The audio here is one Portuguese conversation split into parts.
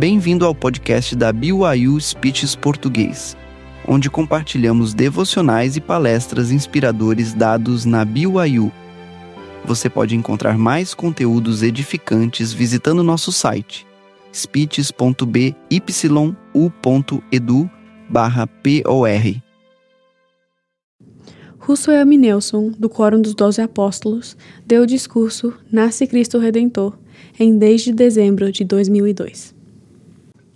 Bem-vindo ao podcast da BYU Speeches Português, onde compartilhamos devocionais e palestras inspiradores dados na BYU. Você pode encontrar mais conteúdos edificantes visitando nosso site speeches.byu.edu por. Russo Elmi Nelson, do Quórum dos Doze Apóstolos, deu o discurso Nasce Cristo Redentor em 10 de dezembro de 2002.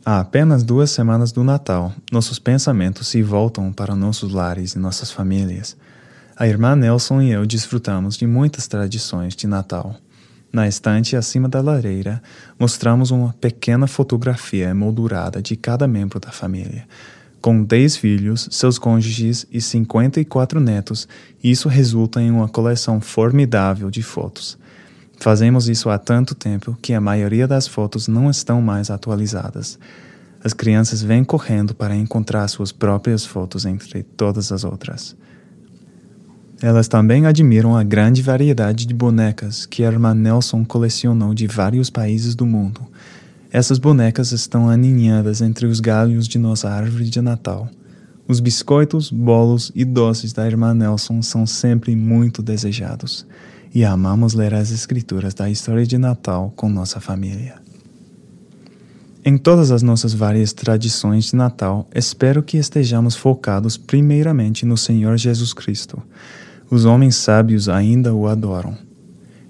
Há apenas duas semanas do Natal, nossos pensamentos se voltam para nossos lares e nossas famílias. A irmã Nelson e eu desfrutamos de muitas tradições de Natal. Na estante acima da lareira, mostramos uma pequena fotografia emoldurada de cada membro da família. Com 10 filhos, seus cônjuges e 54 netos, isso resulta em uma coleção formidável de fotos. Fazemos isso há tanto tempo que a maioria das fotos não estão mais atualizadas. As crianças vêm correndo para encontrar suas próprias fotos entre todas as outras. Elas também admiram a grande variedade de bonecas que a irmã Nelson colecionou de vários países do mundo. Essas bonecas estão aninhadas entre os galhos de nossa árvore de Natal. Os biscoitos, bolos e doces da irmã Nelson são sempre muito desejados e amamos ler as escrituras da história de Natal com nossa família. Em todas as nossas várias tradições de Natal, espero que estejamos focados primeiramente no Senhor Jesus Cristo. Os homens sábios ainda o adoram.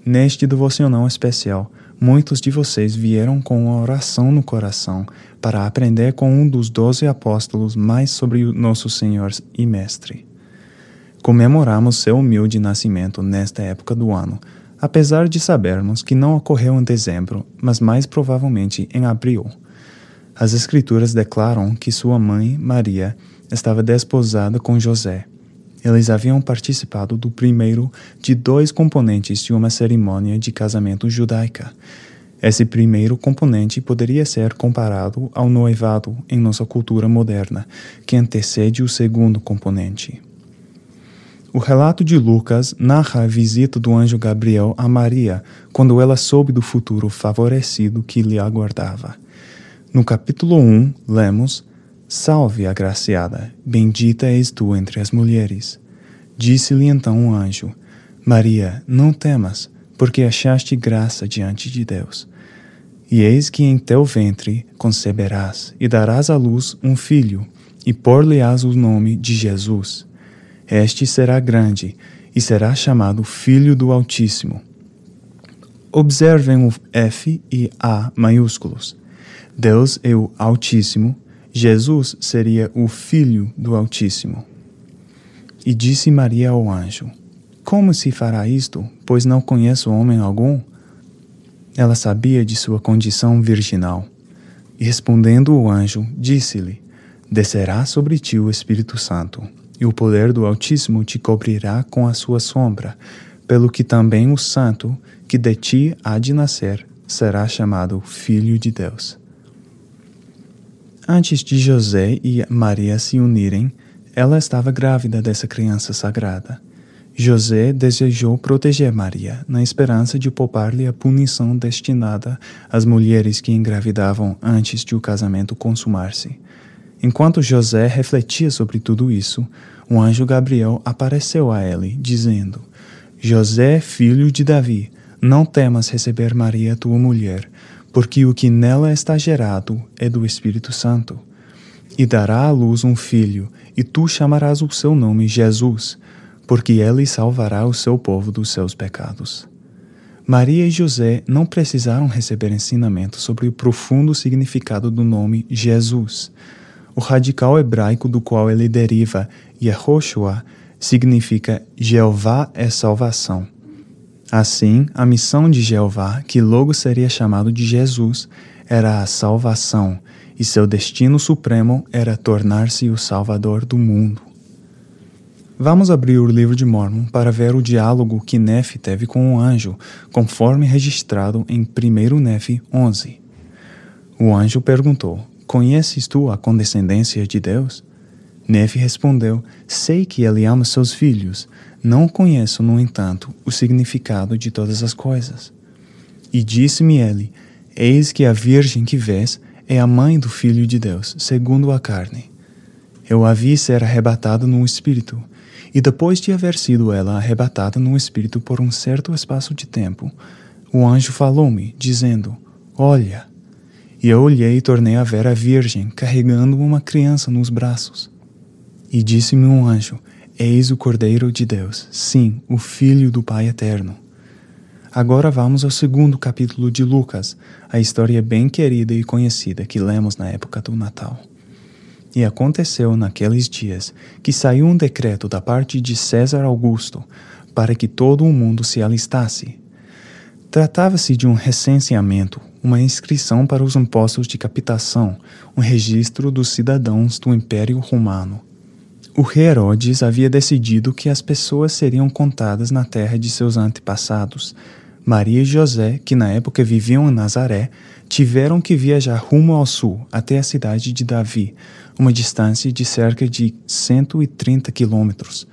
Neste devocional especial, muitos de vocês vieram com uma oração no coração para aprender com um dos doze apóstolos mais sobre o nosso Senhor e Mestre comemoramos seu humilde nascimento nesta época do ano, apesar de sabermos que não ocorreu em dezembro, mas mais provavelmente em abril. As Escrituras declaram que sua mãe, Maria, estava desposada com José. Eles haviam participado do primeiro de dois componentes de uma cerimônia de casamento judaica. Esse primeiro componente poderia ser comparado ao noivado em nossa cultura moderna, que antecede o segundo componente. O relato de Lucas narra a visita do anjo Gabriel a Maria quando ela soube do futuro favorecido que lhe aguardava. No capítulo 1, lemos: Salve, agraciada, bendita és tu entre as mulheres. Disse-lhe então o anjo: Maria, não temas, porque achaste graça diante de Deus. E eis que em teu ventre conceberás e darás à luz um filho, e por-lhe-ás o nome de Jesus este será grande e será chamado Filho do Altíssimo. Observem o F e A maiúsculos. Deus é o Altíssimo, Jesus seria o Filho do Altíssimo. E disse Maria ao anjo: Como se fará isto, pois não conheço homem algum? Ela sabia de sua condição virginal. Respondendo o anjo, disse-lhe: Descerá sobre ti o Espírito Santo e o poder do Altíssimo te cobrirá com a sua sombra, pelo que também o Santo, que de ti há de nascer, será chamado Filho de Deus. Antes de José e Maria se unirem, ela estava grávida dessa criança sagrada. José desejou proteger Maria, na esperança de poupar-lhe a punição destinada às mulheres que engravidavam antes de o casamento consumar-se. Enquanto José refletia sobre tudo isso, um anjo Gabriel apareceu a ele, dizendo: José, filho de Davi, não temas receber Maria, tua mulher, porque o que nela está gerado é do Espírito Santo. E dará à luz um filho, e tu chamarás o seu nome Jesus, porque ele salvará o seu povo dos seus pecados. Maria e José não precisaram receber ensinamento sobre o profundo significado do nome Jesus o radical hebraico do qual ele deriva, Yehoshua, significa Jeová é salvação. Assim, a missão de Jeová, que logo seria chamado de Jesus, era a salvação, e seu destino supremo era tornar-se o Salvador do mundo. Vamos abrir o livro de Mormon para ver o diálogo que Nefe teve com o anjo, conforme registrado em 1 Nefe 11. O anjo perguntou: Conheces tu a condescendência de Deus? Nefe respondeu: Sei que ele ama seus filhos. Não conheço, no entanto, o significado de todas as coisas. E disse-me ele: Eis que a virgem que vês é a mãe do Filho de Deus, segundo a carne. Eu a vi ser arrebatada no espírito, e depois de haver sido ela arrebatada no espírito por um certo espaço de tempo, o anjo falou-me, dizendo: Olha. E eu olhei e tornei a ver a Virgem carregando uma criança nos braços. E disse-me um anjo: Eis o Cordeiro de Deus, sim, o Filho do Pai Eterno. Agora vamos ao segundo capítulo de Lucas, a história bem querida e conhecida que lemos na época do Natal. E aconteceu naqueles dias que saiu um decreto da parte de César Augusto para que todo o mundo se alistasse. Tratava-se de um recenseamento uma inscrição para os impostos de captação, um registro dos cidadãos do Império Romano. O rei Herodes havia decidido que as pessoas seriam contadas na terra de seus antepassados. Maria e José, que na época viviam em Nazaré, tiveram que viajar rumo ao sul, até a cidade de Davi, uma distância de cerca de 130 quilômetros.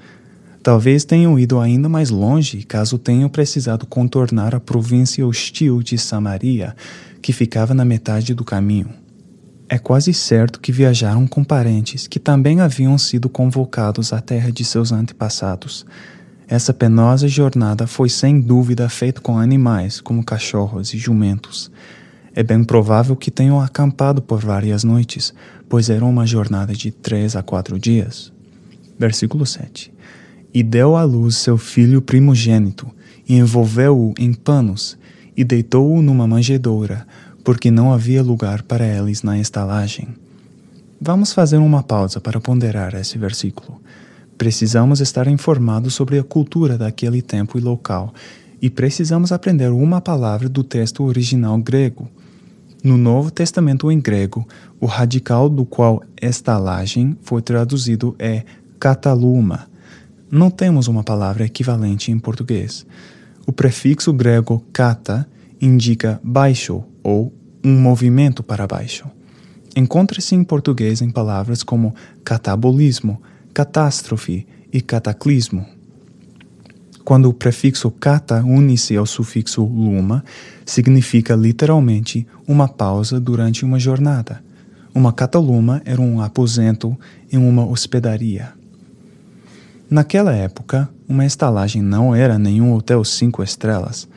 Talvez tenham ido ainda mais longe caso tenham precisado contornar a província hostil de Samaria, que ficava na metade do caminho. É quase certo que viajaram com parentes que também haviam sido convocados à terra de seus antepassados. Essa penosa jornada foi sem dúvida feita com animais, como cachorros e jumentos. É bem provável que tenham acampado por várias noites, pois era uma jornada de três a quatro dias. Versículo 7 e deu à luz seu filho primogênito, e envolveu-o em panos, e deitou-o numa manjedoura, porque não havia lugar para eles na estalagem. Vamos fazer uma pausa para ponderar esse versículo. Precisamos estar informados sobre a cultura daquele tempo e local, e precisamos aprender uma palavra do texto original grego. No Novo Testamento em grego, o radical do qual estalagem foi traduzido é kataluma, não temos uma palavra equivalente em português. O prefixo grego kata indica baixo ou um movimento para baixo. Encontra-se em português em palavras como catabolismo, catástrofe e cataclismo. Quando o prefixo kata une-se ao sufixo luma, significa literalmente uma pausa durante uma jornada. Uma cataluma era um aposento em uma hospedaria. Naquela época, uma estalagem não era nenhum hotel cinco estrelas.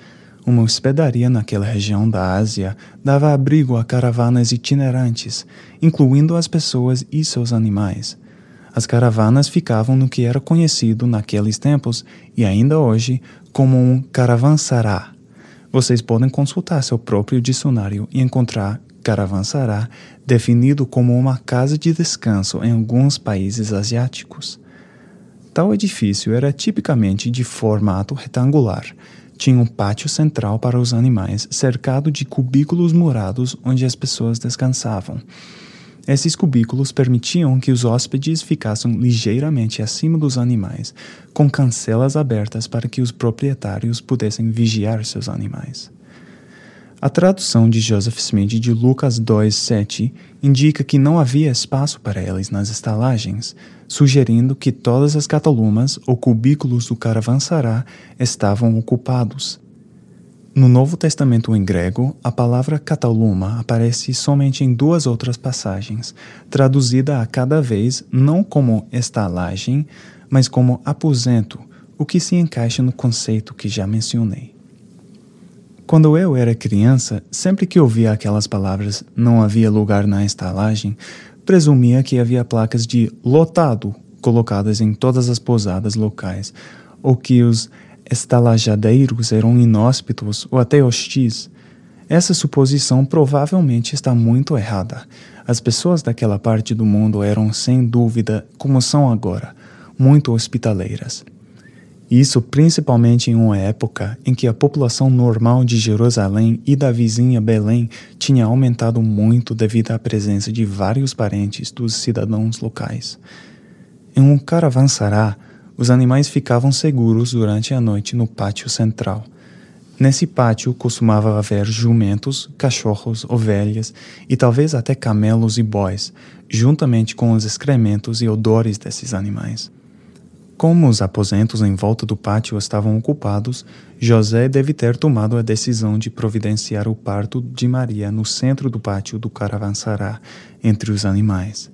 Uma hospedaria naquela região da Ásia dava abrigo a caravanas itinerantes, incluindo as pessoas e seus animais. As caravanas ficavam no que era conhecido naqueles tempos e ainda hoje como um caravansará. Vocês podem consultar seu próprio dicionário e encontrar caravansará definido como uma casa de descanso em alguns países asiáticos. Tal edifício era tipicamente de formato retangular. Tinha um pátio central para os animais, cercado de cubículos murados onde as pessoas descansavam. Esses cubículos permitiam que os hóspedes ficassem ligeiramente acima dos animais, com cancelas abertas para que os proprietários pudessem vigiar seus animais. A tradução de Joseph Smith de Lucas 2:7 indica que não havia espaço para eles nas estalagens, sugerindo que todas as catalumas ou cubículos do caravansará estavam ocupados. No Novo Testamento em grego, a palavra cataluma aparece somente em duas outras passagens, traduzida a cada vez não como estalagem, mas como aposento, o que se encaixa no conceito que já mencionei. Quando eu era criança, sempre que ouvia aquelas palavras não havia lugar na estalagem, presumia que havia placas de lotado colocadas em todas as pousadas locais, ou que os estalajadeiros eram inóspitos ou até hostis. Essa suposição provavelmente está muito errada. As pessoas daquela parte do mundo eram, sem dúvida, como são agora, muito hospitaleiras. Isso principalmente em uma época em que a população normal de Jerusalém e da vizinha Belém tinha aumentado muito devido à presença de vários parentes dos cidadãos locais. Em um caravansará, os animais ficavam seguros durante a noite no pátio central. Nesse pátio costumava haver jumentos, cachorros, ovelhas e talvez até camelos e bois, juntamente com os excrementos e odores desses animais. Como os aposentos em volta do pátio estavam ocupados, José deve ter tomado a decisão de providenciar o parto de Maria no centro do pátio do caravansará, entre os animais.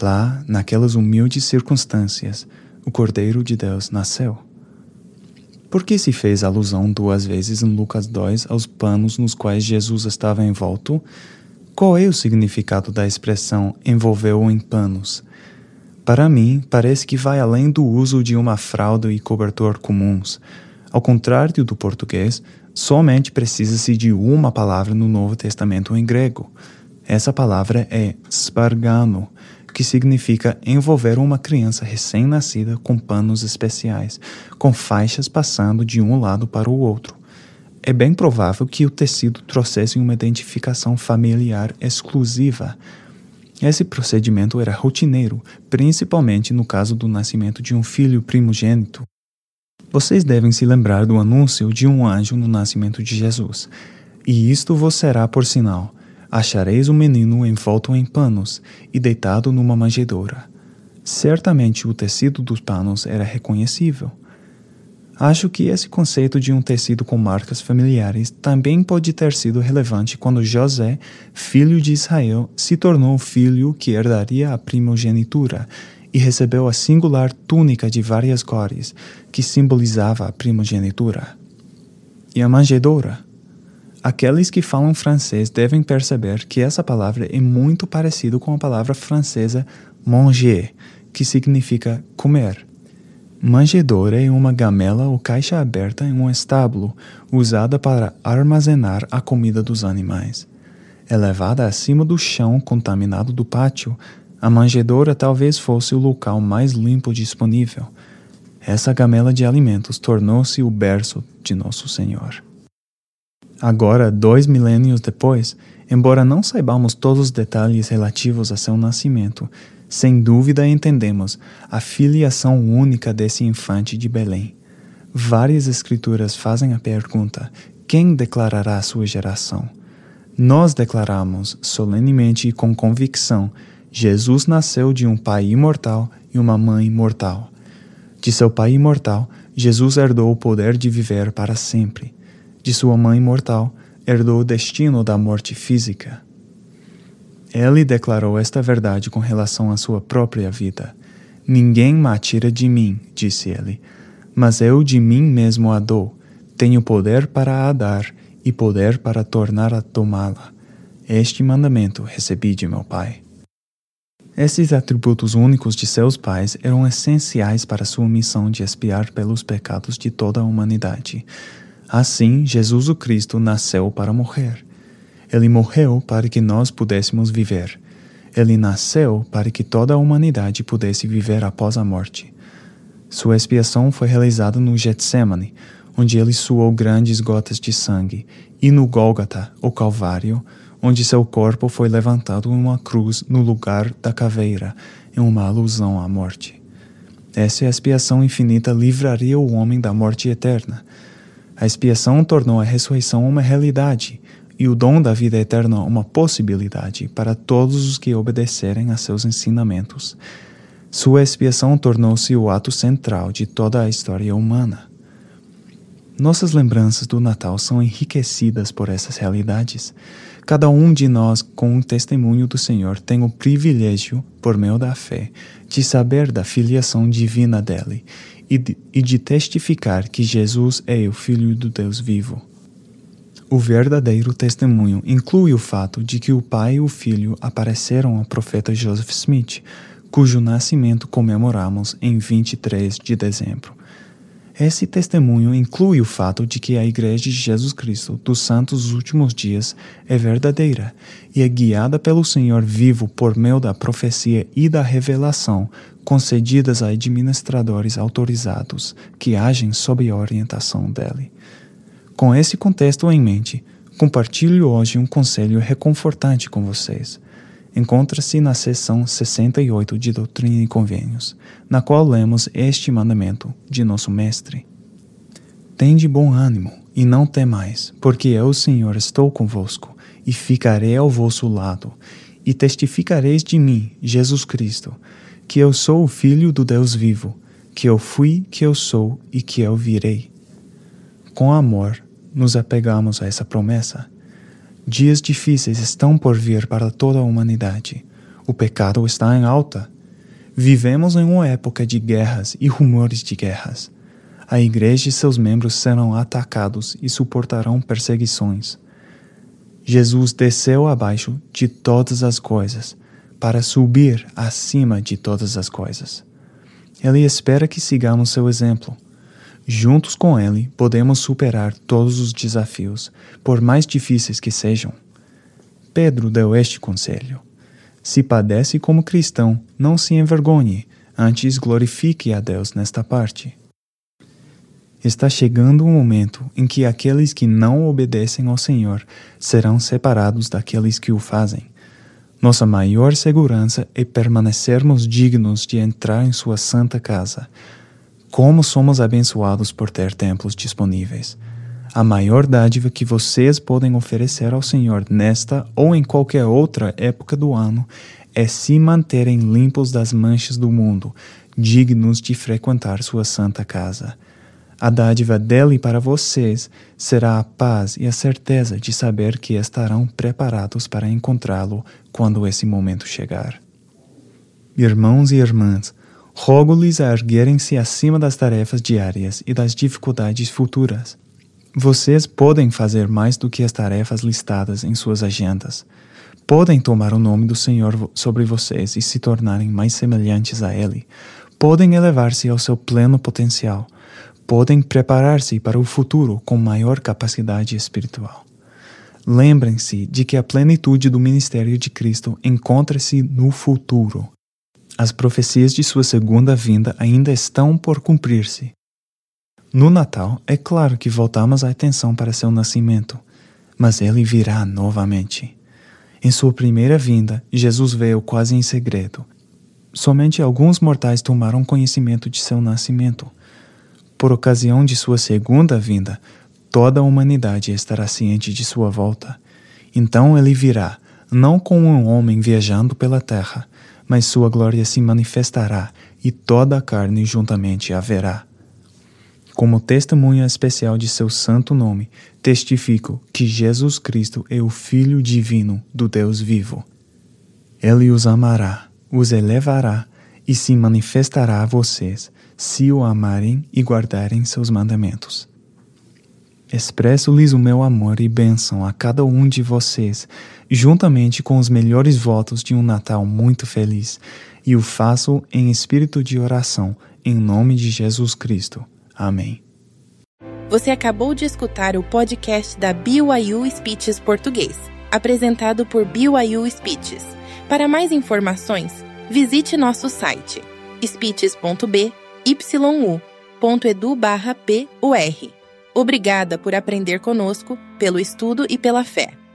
Lá, naquelas humildes circunstâncias, o Cordeiro de Deus nasceu. Por que se fez alusão duas vezes em Lucas 2 aos panos nos quais Jesus estava envolto? Qual é o significado da expressão envolveu-o em panos? Para mim, parece que vai além do uso de uma fralda e cobertor comuns. Ao contrário do português, somente precisa-se de uma palavra no Novo Testamento em grego. Essa palavra é spargano, que significa envolver uma criança recém-nascida com panos especiais, com faixas passando de um lado para o outro. É bem provável que o tecido trouxesse uma identificação familiar exclusiva, esse procedimento era rotineiro, principalmente no caso do nascimento de um filho primogênito. Vocês devem se lembrar do anúncio de um anjo no nascimento de Jesus. E isto vos será por sinal: achareis o um menino envolto em panos e deitado numa manjedoura. Certamente o tecido dos panos era reconhecível. Acho que esse conceito de um tecido com marcas familiares também pode ter sido relevante quando José, filho de Israel, se tornou o filho que herdaria a primogenitura e recebeu a singular túnica de várias cores que simbolizava a primogenitura. E a manjedoura? Aqueles que falam francês devem perceber que essa palavra é muito parecida com a palavra francesa manger, que significa comer. Manjedoura é uma gamela ou caixa aberta em um estábulo, usada para armazenar a comida dos animais. Elevada acima do chão contaminado do pátio, a manjedoura talvez fosse o local mais limpo disponível. Essa gamela de alimentos tornou-se o berço de Nosso Senhor. Agora, dois milênios depois, embora não saibamos todos os detalhes relativos a seu nascimento, sem dúvida entendemos a filiação única desse infante de Belém. Várias escrituras fazem a pergunta: quem declarará sua geração? Nós declaramos solenemente e com convicção: Jesus nasceu de um pai imortal e uma mãe mortal. De seu pai imortal, Jesus herdou o poder de viver para sempre. De sua mãe mortal, herdou o destino da morte física. Ele declarou esta verdade com relação à sua própria vida. Ninguém me de mim, disse ele, mas eu de mim mesmo a dou. Tenho poder para a dar e poder para tornar a tomá-la. Este mandamento recebi de meu Pai. Esses atributos únicos de seus pais eram essenciais para sua missão de expiar pelos pecados de toda a humanidade. Assim, Jesus o Cristo nasceu para morrer. Ele morreu para que nós pudéssemos viver. Ele nasceu para que toda a humanidade pudesse viver após a morte. Sua expiação foi realizada no Getsemane, onde ele suou grandes gotas de sangue, e no Gólgata, o Calvário, onde seu corpo foi levantado em uma cruz no lugar da caveira, em uma alusão à morte. Essa expiação infinita livraria o homem da morte eterna. A expiação tornou a ressurreição uma realidade, e o dom da vida eterna uma possibilidade para todos os que obedecerem a seus ensinamentos. Sua expiação tornou-se o ato central de toda a história humana. Nossas lembranças do Natal são enriquecidas por essas realidades. Cada um de nós, com o testemunho do Senhor, tem o privilégio, por meio da fé, de saber da filiação divina dele e de, e de testificar que Jesus é o Filho do Deus vivo. O verdadeiro testemunho inclui o fato de que o pai e o filho apareceram ao profeta Joseph Smith, cujo nascimento comemoramos em 23 de dezembro. Esse testemunho inclui o fato de que a Igreja de Jesus Cristo dos Santos Últimos Dias é verdadeira e é guiada pelo Senhor vivo por meio da profecia e da revelação concedidas a administradores autorizados que agem sob a orientação dele. Com esse contexto em mente, compartilho hoje um conselho reconfortante com vocês. Encontra-se na seção 68 de Doutrina e Convênios, na qual lemos este mandamento de nosso Mestre. Tende bom ânimo e não temais, porque eu, Senhor, estou convosco e ficarei ao vosso lado, e testificareis de mim, Jesus Cristo, que eu sou o Filho do Deus vivo que eu fui, que eu sou e que eu virei. Com amor, nos apegamos a essa promessa. Dias difíceis estão por vir para toda a humanidade. O pecado está em alta. Vivemos em uma época de guerras e rumores de guerras. A igreja e seus membros serão atacados e suportarão perseguições. Jesus desceu abaixo de todas as coisas para subir acima de todas as coisas. Ele espera que sigamos seu exemplo. Juntos com ele, podemos superar todos os desafios, por mais difíceis que sejam. Pedro deu este conselho: Se padece como cristão, não se envergonhe, antes glorifique a Deus nesta parte. Está chegando o um momento em que aqueles que não obedecem ao Senhor serão separados daqueles que o fazem. Nossa maior segurança é permanecermos dignos de entrar em Sua santa casa. Como somos abençoados por ter templos disponíveis. A maior dádiva que vocês podem oferecer ao Senhor nesta ou em qualquer outra época do ano é se manterem limpos das manchas do mundo, dignos de frequentar Sua santa casa. A dádiva dele para vocês será a paz e a certeza de saber que estarão preparados para encontrá-lo quando esse momento chegar. Irmãos e irmãs, rogo-lhes a erguerem-se acima das tarefas diárias e das dificuldades futuras. Vocês podem fazer mais do que as tarefas listadas em suas agendas. Podem tomar o nome do Senhor sobre vocês e se tornarem mais semelhantes a Ele. Podem elevar-se ao seu pleno potencial podem preparar-se para o futuro com maior capacidade espiritual. Lembrem-se de que a plenitude do ministério de Cristo encontra-se no futuro. As profecias de sua segunda vinda ainda estão por cumprir-se. No Natal, é claro que voltamos a atenção para seu nascimento, mas ele virá novamente. Em sua primeira vinda, Jesus veio quase em segredo. Somente alguns mortais tomaram conhecimento de seu nascimento por ocasião de sua segunda vinda, toda a humanidade estará ciente de sua volta. Então ele virá, não como um homem viajando pela terra, mas sua glória se manifestará e toda a carne juntamente a verá. Como testemunha especial de seu santo nome, testifico que Jesus Cristo é o Filho divino do Deus vivo. Ele os amará, os elevará e se manifestará a vocês se o amarem e guardarem seus mandamentos. Expresso-lhes o meu amor e bênção a cada um de vocês, juntamente com os melhores votos de um Natal muito feliz, e o faço em espírito de oração, em nome de Jesus Cristo. Amém. Você acabou de escutar o podcast da BYU Speeches Português, apresentado por BYU Speeches. Para mais informações, visite nosso site speeches.b yu.edu/pur. Obrigada por aprender conosco, pelo estudo e pela fé.